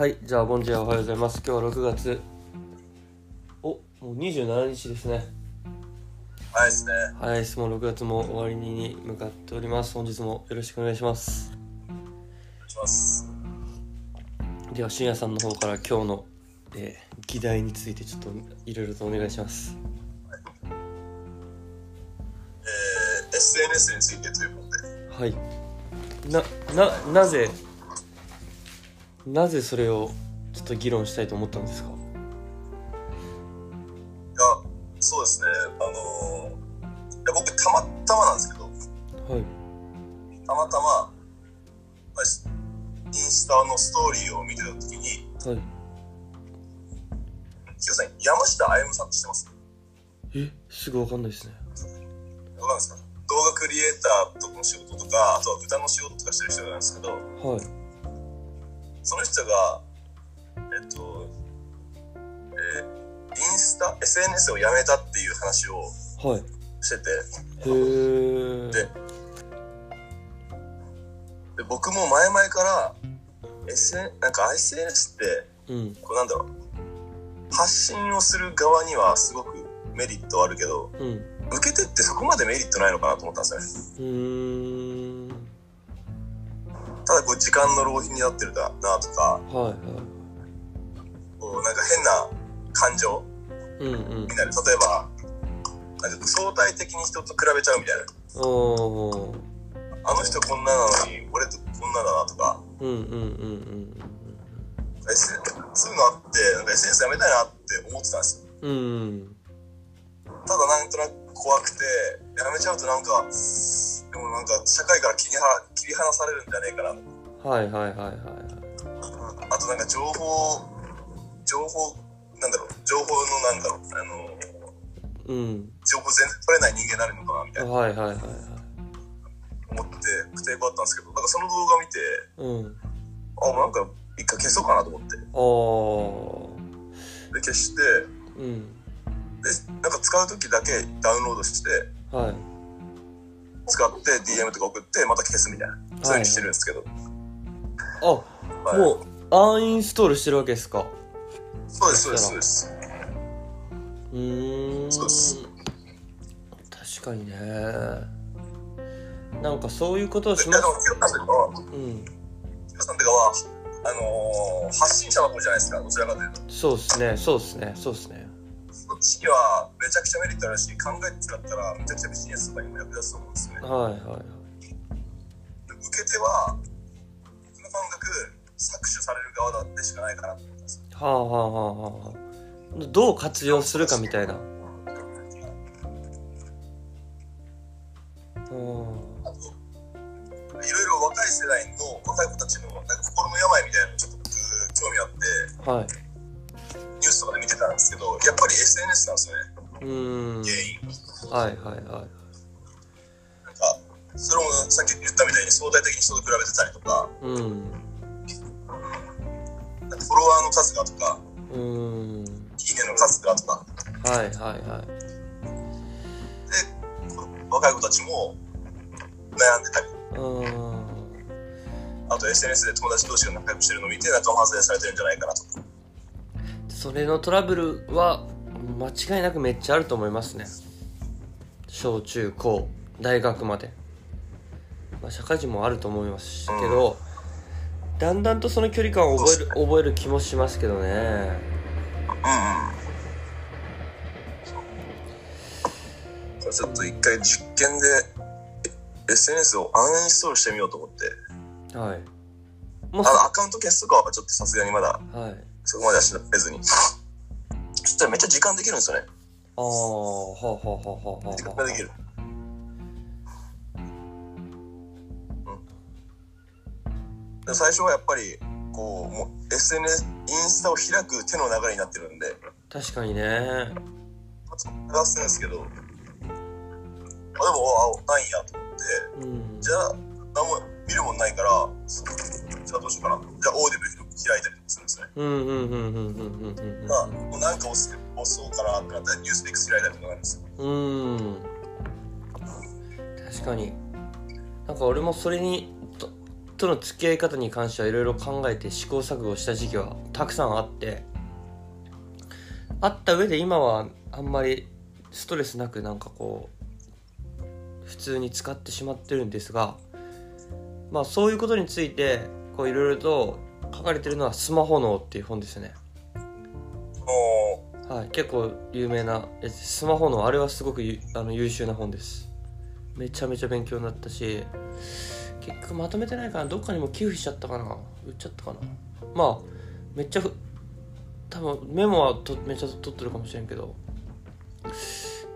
はい、じゃあ、ボンジェおはようございます。今日は6月、お、もう27日ですね。はいですね。早いです。もう6月も終わりに向かっております。本日もよろしくお願いします。お願いします。では、深夜さんの方から今日の、えー議題についてちょっといろいろとお願いします。えー、SNS についてということで、はい。な、な、なぜ、なぜそれをちょっと議論したいと思ったんですか？いや、そうですね、あのー、いや僕、たまたまなんですけど、はい。たまたま、インスタのストーリーを見てたときに、はい。ヒヨさん、山下歩さんって知ってます？え、すぐわかんないですね。どうなんですか？動画クリエイターとかの仕事とか、あとは歌の仕事とかしてる人なんですけど、はい。その人が、えっと、えーインスタ、SNS をやめたっていう話をはい。してて、へー。でで僕も前々から、SN、なんか SNS って、うん。こうなんだろう、発信をする側にはすごくメリットあるけど、うん。受け手ってそこまでメリットないのかなと思ったんですよね。ただこう時間の浪費になってるだなとか、はいはい。こうなんか変な感情うんうんに。なる。例えば、なんか相対的に人と比べちゃうみたいな。あの人こんななのに、俺とこんなだなとか、うんうんうんうんそういうのあって、なんか SNS やめたいなって思ってたんですよ。うん。うん。ただなんとなく怖くて、やめちゃうとなんか、でもなんか社会から切りは切り離されるんじゃねえかなと。はいはいはいはいはい。あとなんか情報、情報、なんだろう、情報のなんだろう、あの、うん。情報全然取れない人間になるのかなみたいなはいはいはいはい。思って、不抵抗あったんですけど、なんかその動画見て、うん。あ、もうなんか一回消そうかなと思って。おー。で、消して、うん。で、なんか使う時だけダウンロードして、はい。使って DM とか送って、また消すみたいな。そういうふうにしてるんですけど。あ、はいもう、アンインストールしてるわけですか？そうです、そうです、そうです。うーん。そうです確かにね。なんかそういうことをしいや、ますで。さんとかは、うん。とかは、あのー、発信者の方じゃないですか、どちらかというと。そうですね、そうですね、そうですね。そっちにはめちゃくちゃメリットあるし、考えて使ったらめちゃくちゃビジネスとかにも役立つと思うんですよね。はいはいはい。で受け手は、僕の感覚、搾取される側だってしかないかなと思ったんですよ。はあはあはあはあ。どう活用するかみたいな。うん。あと、いろいろ若い世代の若い子たちのなんか心の病みたいなのにちょっと僕興味あって、はい。やっぱり SNS なんですよね、うーん。原因。はいはいはい。なんか、それもさっき言ったみたいに相対的に人と比べてたりとか、うん。なんかフォロワーの数がとか、うーん。いいねの数がとか、はいはいはい。で、若い子たちも悩んでたり、うーん。あと SNS で友達同士が仲良くしてるのを見て仲間外れされてるんじゃないかなと。それのトラブルは間違いなくめっちゃあると思いますね。小中高大学まで、まあ、社会人もあると思いますけど、だんだんとその距離感を覚える覚える気もしますけどね。うんちょっと一回実験でえ SNS をアンインストールしてみようと思って、はい。もうあのアカウント消すとかはちょっとさすがにまだ。はいそこまではしなずに。そしたらめっちゃ時間できるんですよね。ああはあはあはあはあは時間ができる。うん。で最初はやっぱり、こう、もう SNS、インスタを開く手の流れになってるんで、確かにね探すんですけど、あでも、あ、ないんやと思って、うんじゃあ、何も見るもんないから、じゃあどうしようかな。じゃあ、 Audible 開いたりとかするんですね。うんうんうんうんうんうんうんまあ、もうなんか押す押そうかなってなったら、 NewsPicks 開いたりとかなんですよ。うんうん確かになんか俺もそれにととの付き合い方に関してはいろいろ考えて試行錯誤した時期はたくさんあってあった上で今はあんまりストレスなくなんかこう普通に使ってしまってるんですがまあそういうことについてこういろいろと書かれてるのは「スマホ脳」っていう本ですね。おはい結構有名なやつスマホ脳あれはすごくゆあの優秀な本です。めちゃめちゃ勉強になったし結局まとめてないかな。どっかにも寄付しちゃったかな。売っちゃったかな。まあめっちゃふ多分メモはとめっちゃ取ってるかもしれんけど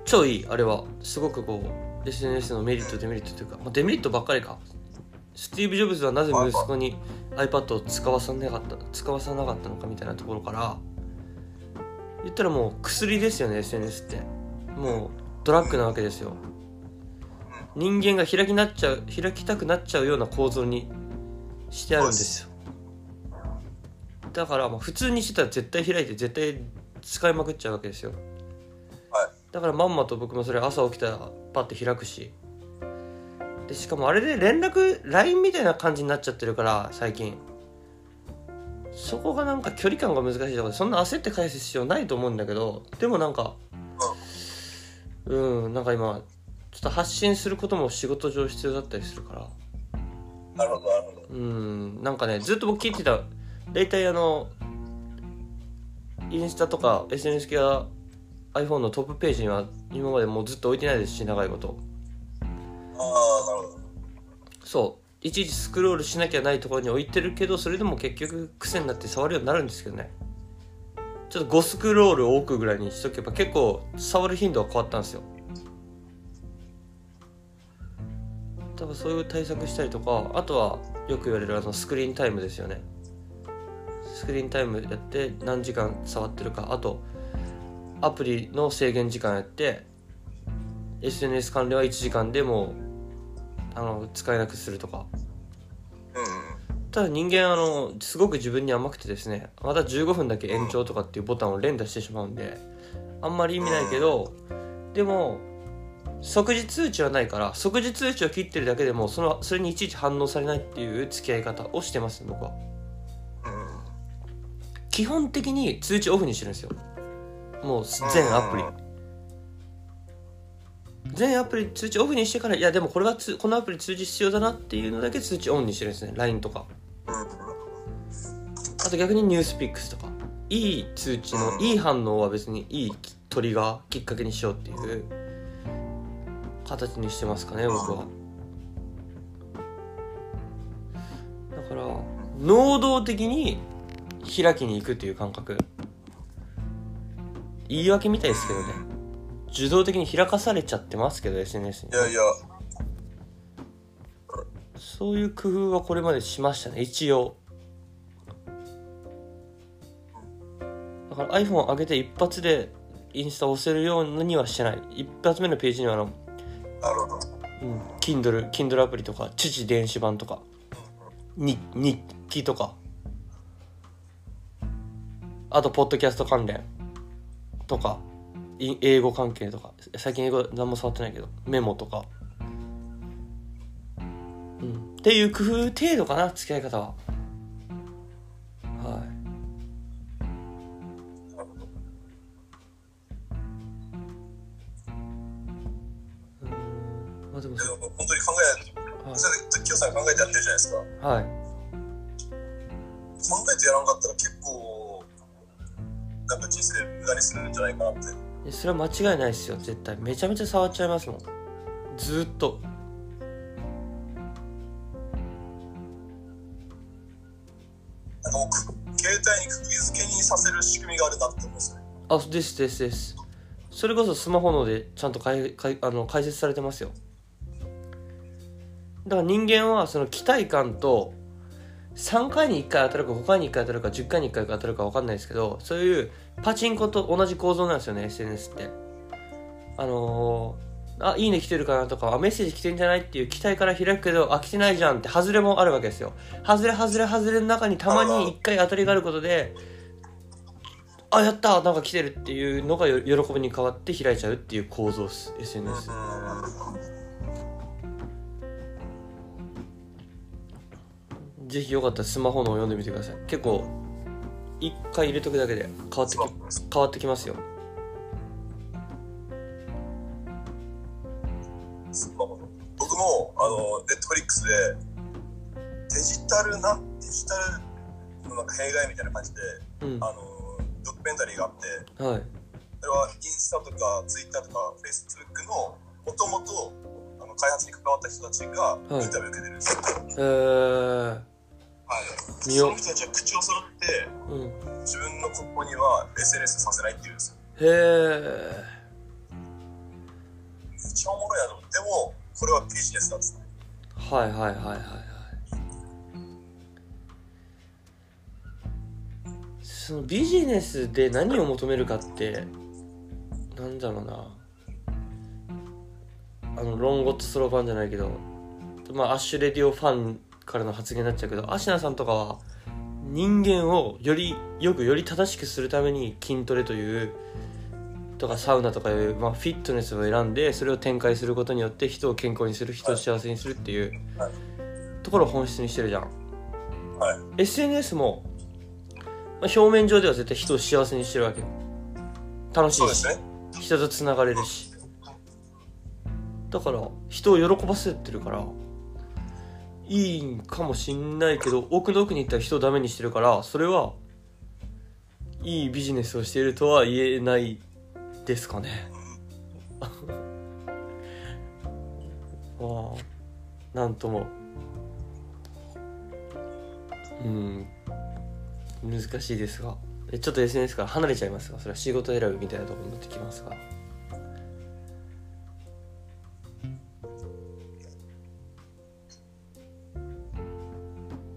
超いいあれは。すごくこう SNS のメリットデメリットというか、まあ、デメリットばっかりかスティーブ・ジョブズはなぜ息子に iPad を使わさなかった使わさなかったのかみたいなところから言ったらもう薬ですよね SNS って。もうドラッグなわけですよ。人間が開きなっちゃう開きたくなっちゃうような構造にしてあるんですよ。だからまあ普通にしてたら絶対開いて絶対使いまくっちゃうわけですよ。はい。だからまんまと僕もそれ朝起きたらパッて開くしでしかもあれで連絡 LINE みたいな感じになっちゃってるから最近。そこがなんか距離感が難しいところでそんな焦って返す必要ないと思うんだけどでもなんかうんなんか今ちょっと発信することも仕事上必要だったりするから。なるほどなるほど。うんなんかねずっと僕聞いてた大体あのインスタとか SNS 系は iPhone のトップページには今までもうずっと置いてないですし長いことなるほど。そう。いちいちスクロールしなきゃないところに置いてるけどそれでも結局癖になって触るようになるんですけどね。ちょっと5スクロール多くぐらいにしとけば結構触る頻度は変わったんですよ。多分そういう対策したりとかあとはよく言われるあのスクリーンタイムですよね。スクリーンタイムやって何時間触ってるか。あとアプリの制限時間やって SNS 関連は1時間でもうあの使えなくするとか。うん。ただ人間あのすごく自分に甘くてですねまた15分だけ延長とかっていうボタンを連打してしまうんであんまり意味ないけどでも即時通知はないから即時通知を切ってるだけでもそのそれにいちいち反応されないっていう付き合い方をしてます僕は。うん。基本的に通知オフにしてるんですよ。もう全アプリ全アプリ通知オフにしてからいやでもこれはつこのアプリ通知必要だなっていうのだけ通知オンにしてるんですね。LINE とか。あと逆にニュースピックスとか。いい通知のいい反応は別にいいトリガーきっかけにしようっていう。形にしてますかね僕は。だから能動的に開きに行くっていう感覚。言い訳みたいですけどね。受動的に開かされちゃってますけど SNS に。いやいや。そういう工夫はこれまでしましたね一応。だから iPhone を上げて一発でインスタを押せるようにはしてない。一発目のページにはあの、なるほど。うん、Kindle, Kindle アプリとか父電子版とかに日記とか。あとポッドキャスト関連とか。い英語関係とか。最近英語何も触ってないけど。メモとか。うん。っていう工夫程度かな付き合い方は。はい。うん。まあでも。本当に考えはい。それでさん考えてやってるじゃないですか。はい。考えてやらんかったら結構なんか人生無駄にするんじゃないかなってそれは間違いないですよ。絶対。めちゃめちゃ触っちゃいますもん。ずーっと。なんかもうく携帯に釘付けにさせる仕組みがあるなって思うんですよね。あですですです。それこそスマホのでちゃんとかいかいあの解説されてますよ。だから人間はその期待感と3回に1回当たるか5回に1回当たるか10回に1回当たるか分かんないですけどそういうパチンコと同じ構造なんですよね SNS って。あのーあいいね来てるかなとかあメッセージ来てんじゃないっていう期待から開くけどあ来てないじゃんって外れもあるわけですよ。外れ外れ外れの中にたまに1回当たりがあることであやったなんか来てるっていうのが喜びに変わって開いちゃうっていう構造です SNS ぜひよかったらスマホのを読んでみてください。結構一回入れとくだけで変わってき変わってきますよ。スマホの。僕もあのネットフリックスでデジタルなデジタルのなんか弊害みたいな感じでうん。あのドキュメンタリーがあってはい。それはインスタとかツイッターとかフェイスブックのもともとあの開発に関わった人たちがい。インタビューを受けてるんですよ、えー、はい。その人たちは口を揃ってうん。自分の子供には SNS させないって言うんですよ。へえめっちゃおもろいなと思ってでもこれはビジネスなんですねはいはいはいはいはい。そのビジネスで何を求めるかってなんだろうな。あのロンゴットスローパンじゃないけどまあアッシュレディオファンからの発言になっちゃうけどアシナさんとかは人間をよりよくより正しくするために筋トレというとかサウナとかいう、まあ、フィットネスを選んでそれを展開することによって人を健康にする人を幸せにするっていうはいところを本質にしてるじゃん。はい。SNS も、まあ、表面上では絶対人を幸せにしてるわけよ。楽しいし、ね。人とつながれるし。だから人を喜ばせてるからいいんかもしんないけど奥の奥に行ったら人をダメにしてるからそれはいいビジネスをしているとは言えないですかね。ああなんとも。うん。難しいですが。ちょっと SNS から離れちゃいますがそれは仕事選びみたいなところになってきますが。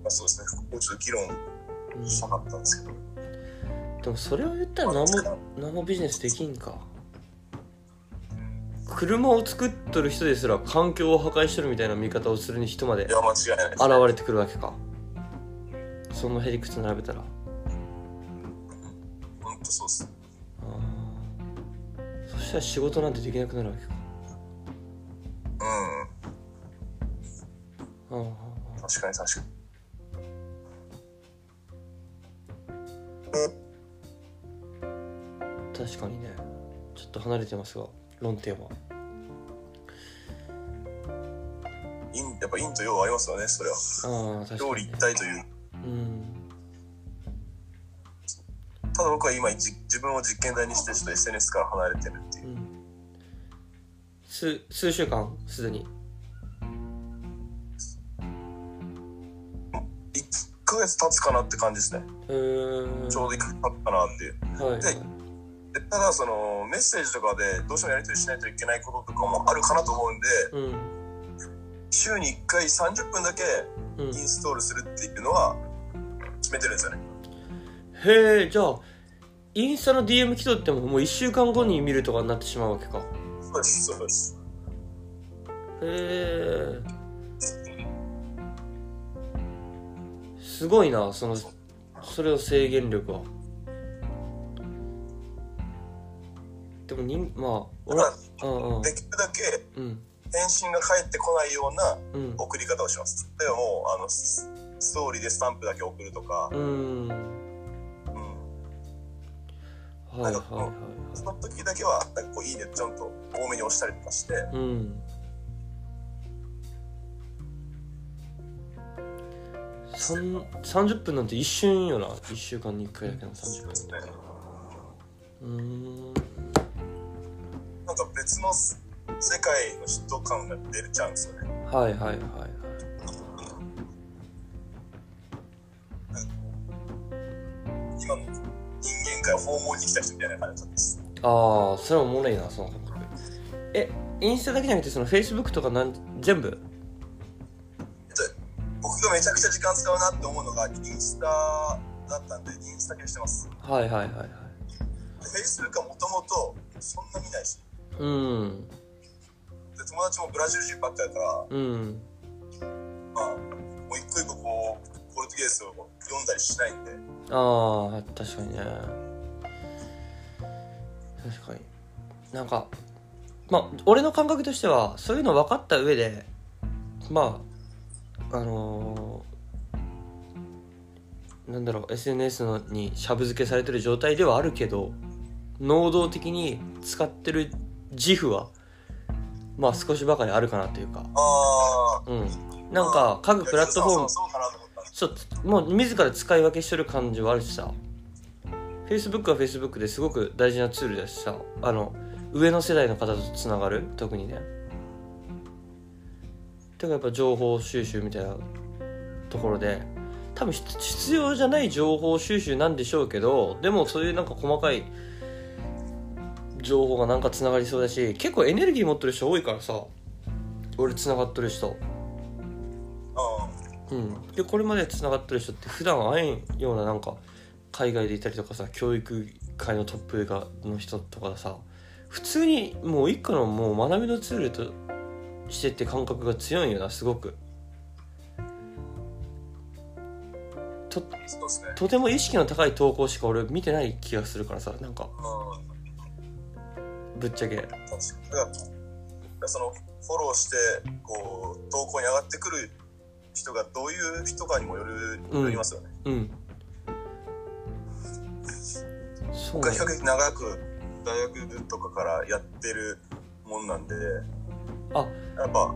あ、そうですね。ここちょっと議論したかったんですけど、でもそれを言ったら何も何もビジネスできんか。車を作っとる人ですら環境を破壊してるみたいな見方をするに人まで現れてくるわけか。そのへりくつ並べたら。本当そうです。そしたら仕事なんてできなくなるわけか。うん。ああ確かに確かに確かにね。ちょっと離れてますが論点は。陰やっぱ陰と陽はありますよねそれは。ああ確かに、ね。一、体という。うん。ただ僕は今じ自分を実験台にしてちょっと SNS から離れてるっていう。うん。数数週間すでに。1ヶ月経つかなって感じですね。ちょうど1ヶ月経ったかなっていう。はいはい。ででただそのメッセージとかでどうしてもやり取りしないといけないこととかもあるかなと思うんでうん週に1回30分だけうん。インストールするっていうのは決めてるんですよね。へえじゃあインスタの DM 来とってももう1週間後に見るとかになってしまうわけか。そうですそうです。へえ。すごいなそのそれを制限力はでもにまあだ俺からうんうんできるだけうん。返信が返ってこないようなうん。送り方をします。例えばもうあのスストーリーでスタンプだけ送るとか、うん。うん、はいはいはいはその時だけはなんかこういいねちゃんと多めに押したりとかして。いうん。さん30分なんて一瞬よな。1週間に1回だけの30分ですね。うーんなんか別の世界の嫉妬感が出るちゃうんですよね。はいはいはいはい。今の人間界を訪問に来た人みたいな感じです。ああそれもおもろいなその感覚。えインスタだけじゃなくてそのフェイスブックとかなん全部？僕がめちゃくちゃ時間使うなって思うのがインスタだったんでインスタ系してます。はいはいはいはい。で Facebook はもともとそんな見ないしうん。で友達もブラジル人ばっかりだからうん。まあもう一個一個こうポルトゲーズを読んだりしないんで。ああ確かにね。確かに。なんかまあ俺の感覚としてはそういうの分かった上でまああのーなんだろう SNS のにしゃぶ漬けされてる状態ではあるけど能動的に使ってる自負はまあ少しばかりあるかなというか。ああうん。なんか各プラットフォームそうもう自ら使い分けしてる感じはあるしさ。Facebook は Facebook ですごく大事なツールだしさ。あの上の世代の方とつながる？特にね。てかやっぱ情報収集みたいなところで。多分必必要じゃない情報収集なんでしょうけどでもそういうなんか細かい情報がなんかつながりそうだし結構エネルギー持ってる人多いからさ。俺つながってる人。ううん、でこれまでつながってる人って普段会えんようななんか海外でいたりとかさ教育界のトップがの人とかさ普通にもう一個のもう学びのツールとしてって感覚が強いんよなすごく。ととても意識の高い投稿しか俺見てない気がするからさなんか。うんぶっちゃけ。そのフォローしてこう投稿に上がってくる人がどういう人かにもよる、うんよりますよね。うん。そう比較的長く大学とかからやってるもんなんで。あ。やっぱ、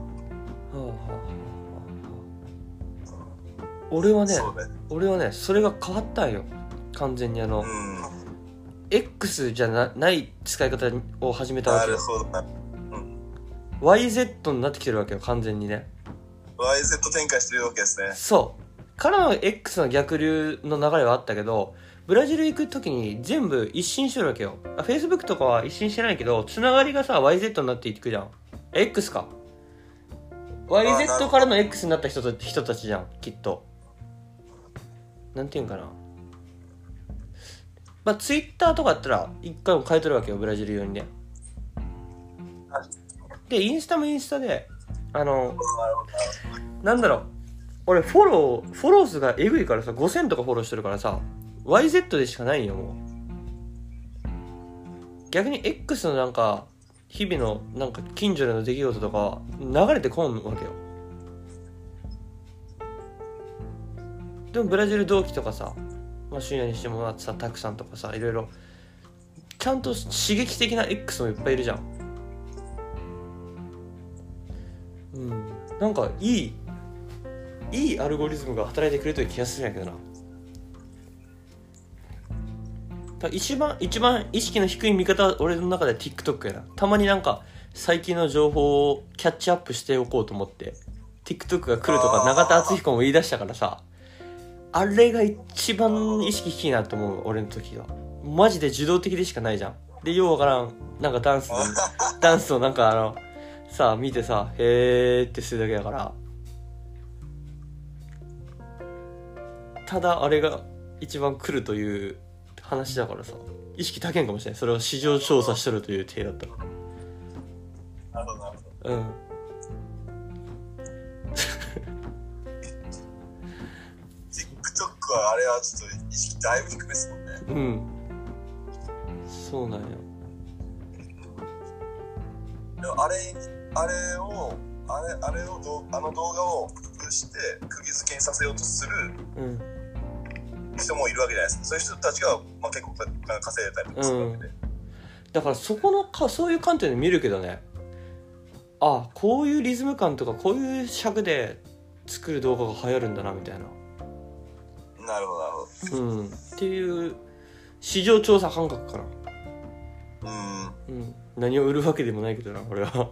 俺はねね。俺はねそれが変わったんよ。完全にあの、うん X じゃなない使い方を始めたわなけよ。るほどな YZ になってきてるわけよ完全にね。YZ 展開してるわけですね。そう。からの X の逆流の流れはあったけどブラジル行く時に全部一新してるわけよ。あ Facebook とかは一新してないけどつながりがさ YZ になっていくじゃん。X か。なる YZ からの X になった人た人たちじゃんきっと。なんていうんかなまあ Twitter とかだったら一回も変えとるわけよブラジル用にね。でインスタもインスタであのなるほどなんだろう。俺フォローフォロー数がえぐいからさ5000とかフォローしてるからさ YZ でしかないよもう。逆に X のなんか日々のなんか近所での出来事とか流れてこんわけよ。でもブラジル同期とかさ、まあ、深夜にしてもらってさたくさんとかさいろいろ。ちゃんと刺激的な X もいっぱいいるじゃん。うん。なんかいいいいアルゴリズムが働いてくれてる気がするんやけどな。だ一番一番意識の低い見方は俺の中では TikTok やな。たまになんか最近の情報をキャッチアップしておこうと思って TikTok が来るとか永田敦彦も言い出したからさあれが一番意識低いなと思う俺の時は。マジで受動的でしかないじゃん。でようわからんなんかダンスで ダンスをなんかあのさあ見てさへーってするだけだから。ただあれが一番来るという話だからさ。意識高いんかもしれない。それを市場調査しとるという体だったら。なるほどなるほど。うんはあれはちょっと意識だいぶ低めですもんね。うん。そうなんやあれあれをあれあれをどあの動画を工夫して釘付けにさせようとするうん。人もいるわけじゃないですか。そういう人たちが、まあ、結構稼いでたりとかするわけで、だからそこのかそういう観点で見るけどね。あこういうリズム感とかこういう尺で作る動画が流行るんだなみたいななるほどなるほうん。っていう市場調査感覚かな。どうん。うん何を売るわけでもないけどな俺は。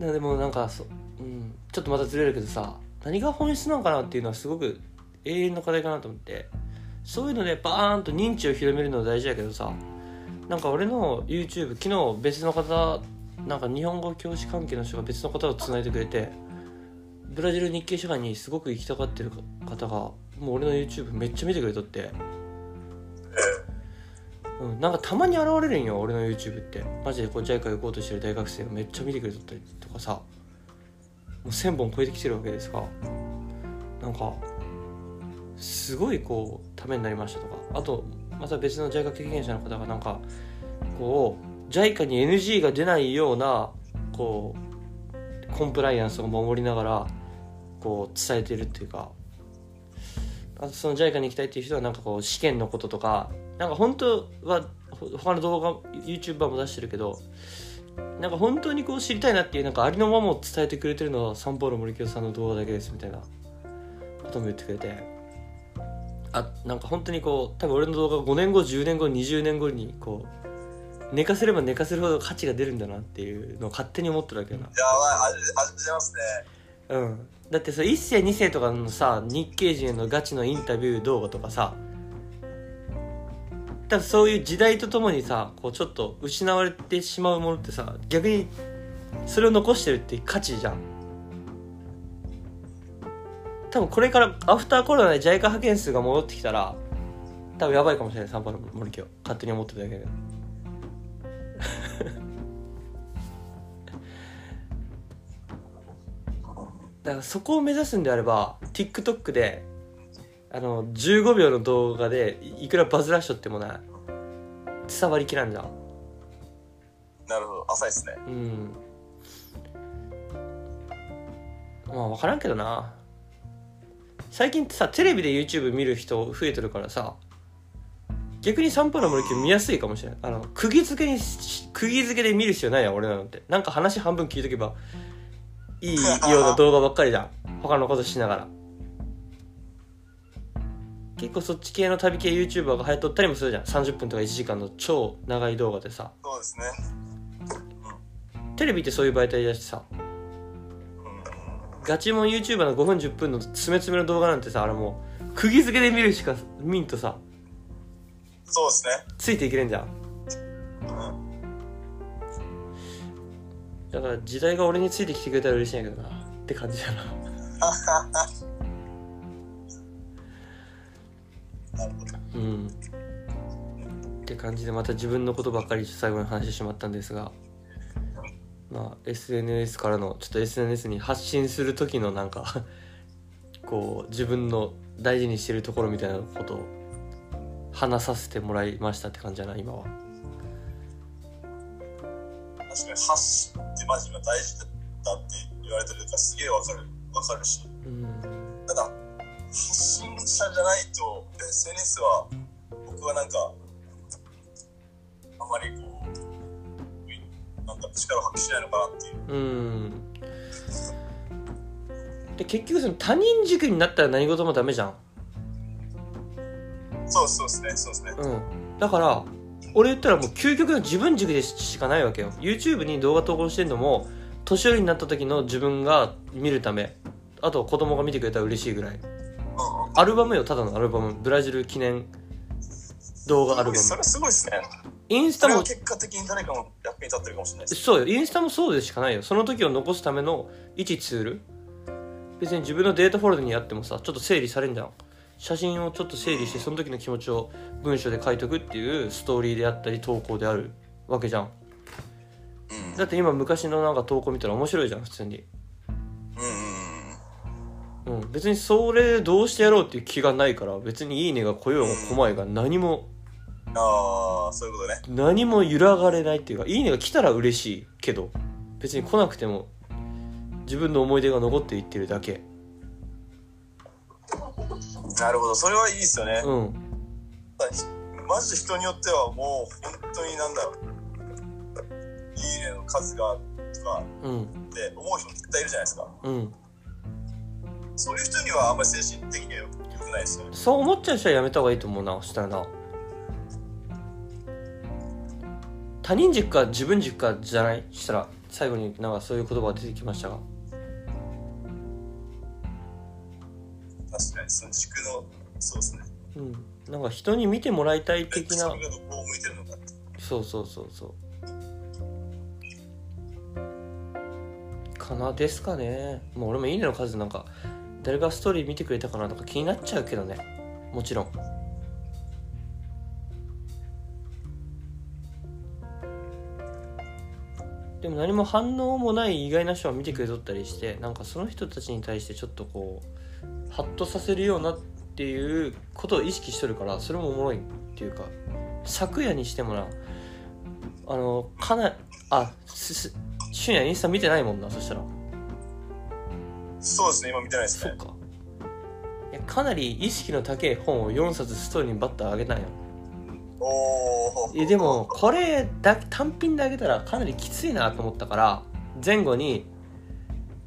うん。なでもなん。かそ、うん、ちょっとまたずれるけどさ何が本質なのかなっていうのはすごく永遠の課題かなと思ってそういうのでバーンと認知を広めるのは大事だけどさなん。か俺の YouTube 昨日別の方なん。か日本語教師関係の人が別の方をつないでくれてブラジル日系社会にすごく行きたがってる方がもう俺の YouTube めっちゃ見てくれとって、うん、なんかたまに現れるんよ俺の YouTube って。マジでこう JICA 行こうとしてる大学生がめっちゃ見てくれとったりとかさ。もう1000本超えてきてるわけですがなんかすごいこうためになりましたとか。あとまた別の JICA 経験者の方がなんかこう JICA に NG が出ないようなこうコンプライアンスを守りながらこう伝えてるっていうかあとその JICA に行きたいっていう人はなんかこう試験のこととかなんか本当はほ他の動画 YouTuber も出してるけどなんか本当にこう知りたいなっていうなんかありのままを伝えてくれてるのはサンポーロ森清さんの動画だけですみたいなことも言ってくれてあなんか本当にこう多分俺の動画5年後10年後20年後にこう寝かせれば寝かせるほど価値が出るんだなっていうのを勝手に思ってるわけよな。やばい味味出ますね。うんだってさ1世2世とかのさ日系人へのガチのインタビュー動画とかさ多分そういう時代とともにさこうちょっと失われてしまうものってさ逆にそれを残してるって価値じゃん。多分これからアフターコロナで JICA 派遣数が戻ってきたら多分やばいかもしれないサンパの森京勝手に思ってるだけで。だからそこを目指すんであれば TikTok であの15秒の動画でいいくらバズらしとってもな伝わりきらんじゃん。なるほど。浅いですね。うん。まあ分からんけどな。最近ってさテレビで YouTube 見る人増えてるからさ逆に散歩の森木見やすいかもしれないあの釘付けにし釘付けで見る必要ないやん俺なのって。なんか話半分聞いとけばいいような動画ばっかりじゃん。他のことしながら。結構そっち系の旅系 YouTuber が流行っとったりもするじゃん。30分とか1時間の超長い動画でさ。そうですね。テレビってそういう媒体だしさ。ガチモン YouTuber の5分10分の詰め詰めの動画なんてさあれもう釘付けで見るしか見んとさ。そうですね。ついていけれんじゃんうんだから時代が俺についてきてくれたら嬉しいんやけどなって感じだな。なるほどうん。って感じでまた自分のことばっかり最後に話してしまったんですがまあ SNS からのちょっと SNS に発信する時のなんか こう自分の大事にしてるところみたいなことを話させてもらいましたって感じだな今は確かに発信ってマジが大事だって言われてるからすげえわかる。わかるし。うん。ただ発信者じゃないと SNS は僕はなんかあんまりこうなんか力を発揮しないのかなっていう。うん。で結局その他人軸になったら何事もダメじゃん。そうそうですねそうですね。うん。だから俺言ったらもう究極の自分軸でしかないわけよ。YouTube に動画投稿してんのも年寄りになった時の自分が見るため。あと子供が見てくれたら嬉しいぐらい。アルバムよただのアルバム。ブラジル記念動画アルバム。それすごいですね。インスタも結果的に誰かの役に立ってるかもしれないそうよインスタもそうでしかないよ。その時を残すための一ツール。別に自分のデータフォルダにあってもさちょっと整理されんじゃん写真をちょっと整理してその時の気持ちを文章で書いとくっていうストーリーであったり投稿であるわけじゃん。うん。だって今昔のなんか投稿見たら面白いじゃん普通に。うんうんうん別にそれどうしてやろうっていう気がないから別にいいねが来ようが来まいが何もうんああそういうことね。何も揺らがれないっていうかいいねが来たら嬉しいけど別に来なくても自分の思い出が残っていってるだけなるほど。それはいいですよね、うん。マジで人によってはもう本当になんだろう。いいねの数がとかうん。って思う人絶対いるじゃないですか。うん。そういう人にはあんまり精神的には良くないですよね。そう思っちゃう人はやめた方がいいと思うなそしたらな。他人軸か自分軸かじゃない？したら最後になんかそういう言葉が出てきましたが確かにその軸のそうですね。うん。なんか人に見てもらいたい的な。それがどこを向いてるのかって。そうそうそうそう。かなですかね。もう俺もいいねの数なんか誰がストーリー見てくれたかなとか気になっちゃうけどね。もちろんでも何も反応もない意外な人は見てくれとったりしてなんかその人たちに対してちょっとこうハッとさせるようなっていうことを意識しとるからそれもおもろいっていうか昨夜にしてもなあのかなあすす俊也インスタ見てないもんなそしたら。そうですね今見てないですね。そっか。いやかなり意識の高い本を4冊ストーリーにバッとあげたんよおでもこれだ単品であげたらかなりきついなと思ったから前後に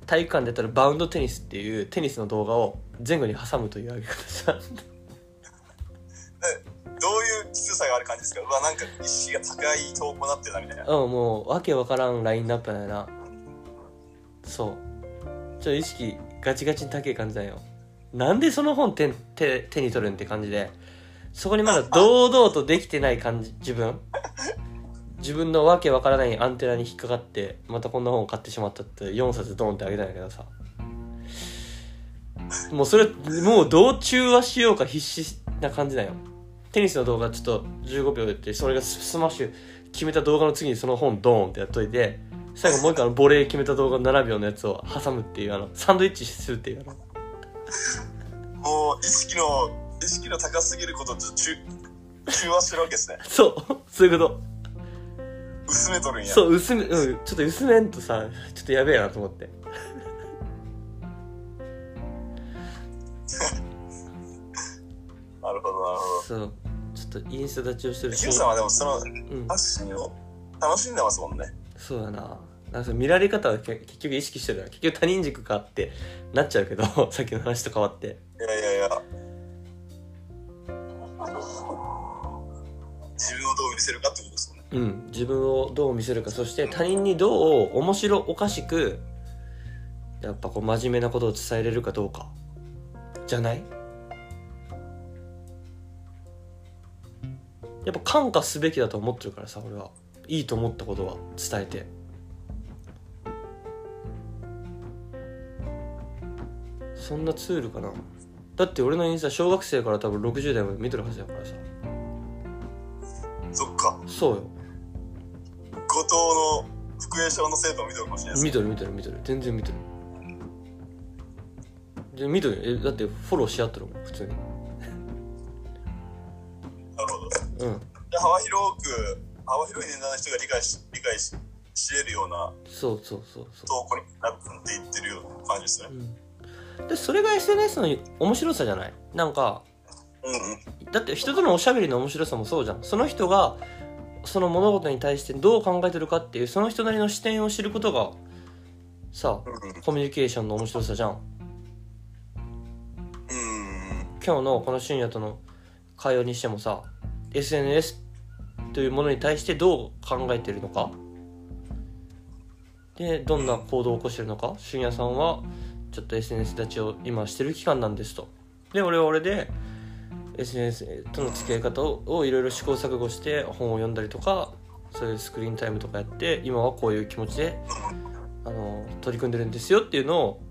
体育館でやったらバウンドテニスっていうテニスの動画を前後に挟むというあげ方したどういうきつさがある感じですか？うわなんか意識が高い投稿になってるなみたいな。うんもうわけわからんラインナップなんやな。そう。ちょっと意識ガチガチに高い感じだよ。なんでその本手手手に取るんって感じでそこにまだ堂々とできてない感じ自分？自分のわけわからないアンテナに引っかかってまたこんな本を買ってしまったって4冊ドンってあげたんやけどさ。もうそれもうどう中和しようか必死な感じだよ。テニスの動画ちょっと15秒やってそれがスマッシュ決めた動画の次にその本ドーンってやっといて最後もう一回のボレー決めた動画7秒のやつを挟むっていうあのサンドイッチするっていうあの。もう意識の意識の高すぎることと中中和してるわけですね。そう。そういうこと。薄めとるんや。そう薄めうん。ちょっと薄めんとさちょっとやべえなと思って。なるほどなるほど。そう。ちょっとインスタ立ちをしてる。キムさんはでもそのうん。発信を楽しんでますもんね。そうだな。なんか見られ方はけ結局意識してるな。結局他人軸かってなっちゃうけど さっきの話と変わって。いやいやいや自分をどう見せるかってことですもんね。うん。自分をどう見せるか。そして他人にどう面白おかしくやっぱこう真面目なことを伝えれるかどうか。じゃない？やっぱ感化すべきだと思ってるからさ俺は。いいと思ったことは伝えて。そんなツールかな。だって俺のインスタ小学生から多分60代まで見てるはずやからさ。そうよ。後藤の福江小の生徒を見てるかもしれない見てる見てる見てる。全然見てる。で見てるえだってフォローし合ってるもん普通に。なるほど。うん。で幅広く幅広い年代の人が理解し理解しし得るようなそうそうそうそ投稿になっていってるような感じですね。う、うん、でそれが SNS の面白さじゃない？なんかうんうん。だって人とのおしゃべりの面白さもそうじゃん。その人がその物事に対してどう考えてるかっていうその人なりの視点を知ることがさコミュニケーションの面白さじゃん。今日のこの深夜との会話にしてもさ SNS というものに対してどう考えてるのか。でどんな行動を起こしてるのか。俊也さんはちょっと SNS 立ちを今してる期間なんですと。で俺は俺で SNS との付き合い方をいろいろ試行錯誤して本を読んだりとかそういうスクリーンタイムとかやって今はこういう気持ちであの取り組んでるんですよっていうのを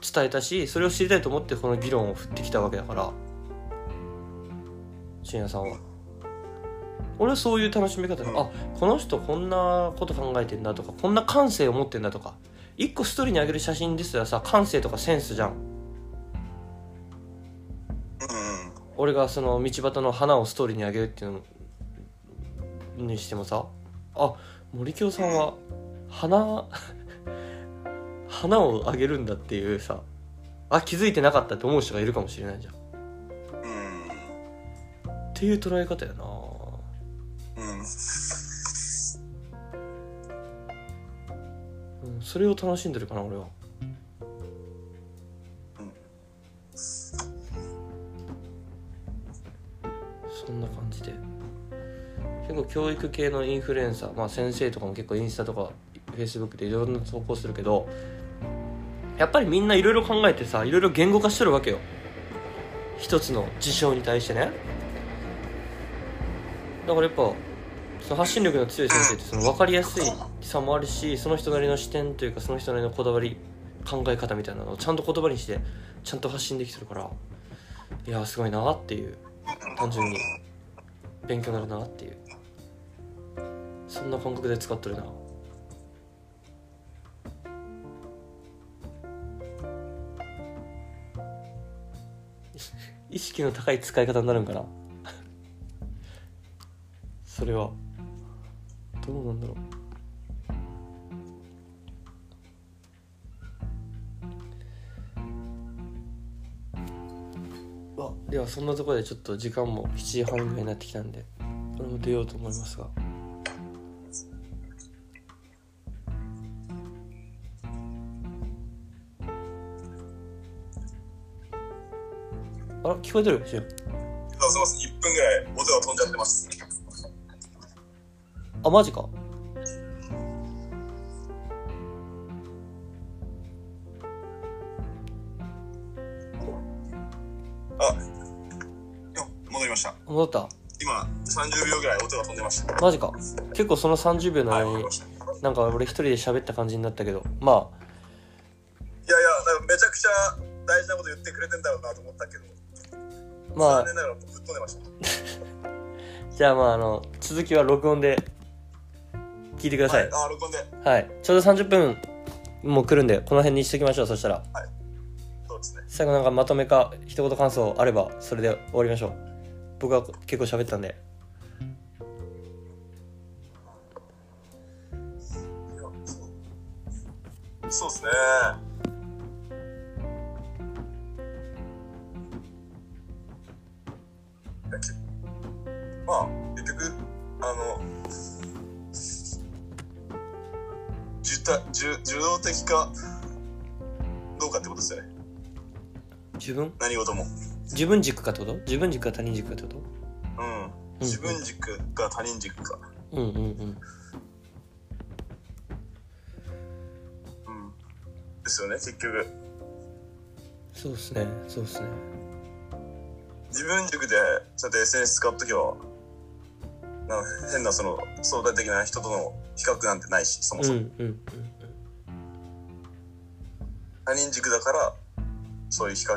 伝えたしそれを知りたいと思ってこの議論を振ってきたわけだから。信也さんは。俺はそういう楽しみ方で、あこの人こんなこと考えてんだとかこんな感性を持ってんだとか一個ストーリーにあげる写真ですらさ感性とかセンスじゃん。俺がその道端の花をストーリーにあげるっていうのにしてもさあ森京さんは花 花をあげるんだっていうさあ気づいてなかったって思う人がいるかもしれないじゃん。っうんていう捉え方やな。うん。うん、それを楽しんでるかな俺は教育系のインフルエンサーまあ先生とかも結構インスタとかフェイスブックでいろんな投稿するけどやっぱりみんないろいろ考えてさいろいろ言語化してるわけよ。一つの事象に対してね。だからやっぱその発信力の強い先生ってその分かりやすいさもあるしその人なりの視点というかその人なりのこだわり考え方みたいなのをちゃんと言葉にしてちゃんと発信できてるからいやすごいなっていう。単純に。勉強になるなっていうそんな感覚で使ってるな。意識の高い使い方になるんかな。それは。どうなんだろう。ではそんなところでちょっと時間も7時半ぐらいになってきたんでこれも出ようと思いますが。あら聞こえてる？しゅんあすみません1分ぐらい音が飛んじゃってます。あマジか？あよ戻りました。戻った。今30秒ぐらい音が飛んでましたマジか。結構その30秒のはい間に戻りました。いなんか俺一人で喋った感じになったけど。まあ。やいやなんかめちゃくちゃ大事なこと言ってくれてんだろうなと思ったけどまあ。残念ながらぶっ飛んでました。じゃあまああの続きは録音で聞いてください。あ録音で。はい。ちょうど30分もう来るんでこの辺にしときましょうそしたら。そうですね。最後なんかまとめか一言感想あればそれで終わりましょう。僕は結構喋ったんで。そう。ですねまあ結局あの受た受受動的かどうかってことですよね。自分？何事も。自分軸かってこと？自分軸か他人軸かってこと？うん。自分軸か他人軸か。うんうんうん。うん。ですよね結局。そうっすねそうっすね。自分軸でそうやって SNS 使うときはな変なその相対的な人との比較なんてないしそもそも、うんうんうん他人軸だからそういう比較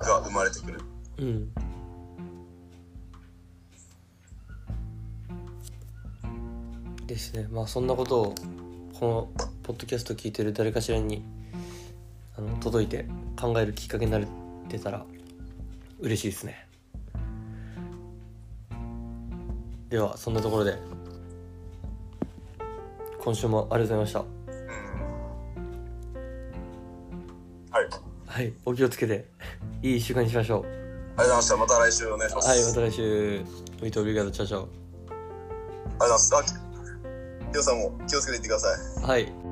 が生まれてくる。うん。うんですね。まあそんなことをこのポッドキャスト聞いてる誰かしらにあの届いて考えるきっかけになってたら嬉しいですねではそんなところで。今週もありがとうございました。はい。はいお気をつけて。いい1週間にしましょう。ありがとうございました。また来週お願いします。はいまた来週。 Muito obrigado tchau tchau。ありがとうございます。あきよさんも気をつけていってください。はい